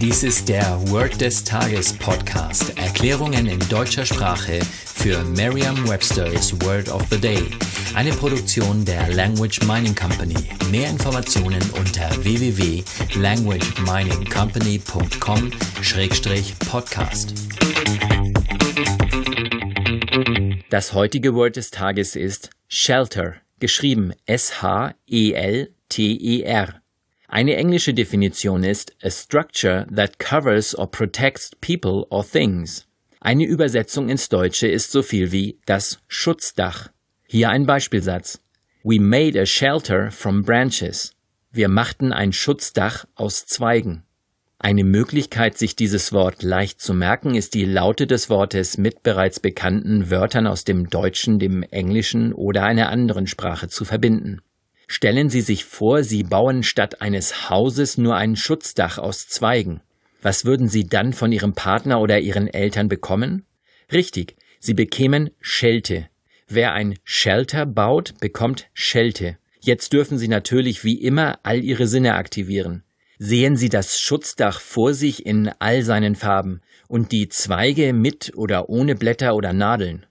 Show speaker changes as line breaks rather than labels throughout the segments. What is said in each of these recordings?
Dies ist der Word des Tages Podcast. Erklärungen in deutscher Sprache für Merriam-Webster's Word of the Day. Eine Produktion der Language Mining Company. Mehr Informationen unter www.languageminingcompany.com-podcast. Das heutige Word des Tages ist Shelter, geschrieben S-H-E-L-T-E-R. Eine englische Definition ist a structure that covers or protects people or things. Eine Übersetzung ins Deutsche ist so viel wie das Schutzdach. Hier ein Beispielsatz. We made a shelter from branches. Wir machten ein Schutzdach aus Zweigen. Eine Möglichkeit, sich dieses Wort leicht zu merken, ist die Laute des Wortes mit bereits bekannten Wörtern aus dem Deutschen, dem Englischen oder einer anderen Sprache zu verbinden. Stellen Sie sich vor, Sie bauen statt eines Hauses nur ein Schutzdach aus Zweigen. Was würden Sie dann von Ihrem Partner oder Ihren Eltern bekommen? Richtig, Sie bekämen Schelte. Wer ein Shelter baut, bekommt Schelte. Jetzt dürfen Sie natürlich wie immer all Ihre Sinne aktivieren. Sehen Sie das Schutzdach vor sich in all seinen Farben und die Zweige mit oder ohne Blätter oder Nadeln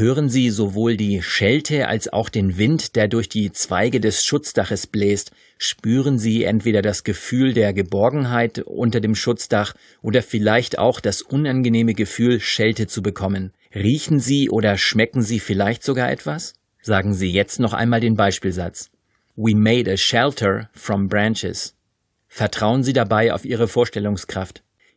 hören Sie sowohl die Schelte als auch den Wind, der durch die Zweige des Schutzdaches bläst, spüren Sie entweder das Gefühl der Geborgenheit unter dem Schutzdach oder vielleicht auch das unangenehme Gefühl, Schelte zu bekommen. Riechen Sie oder schmecken Sie vielleicht sogar etwas? Sagen Sie jetzt noch einmal den Beispielsatz. We made a shelter from branches. Vertrauen Sie dabei auf Ihre Vorstellungskraft.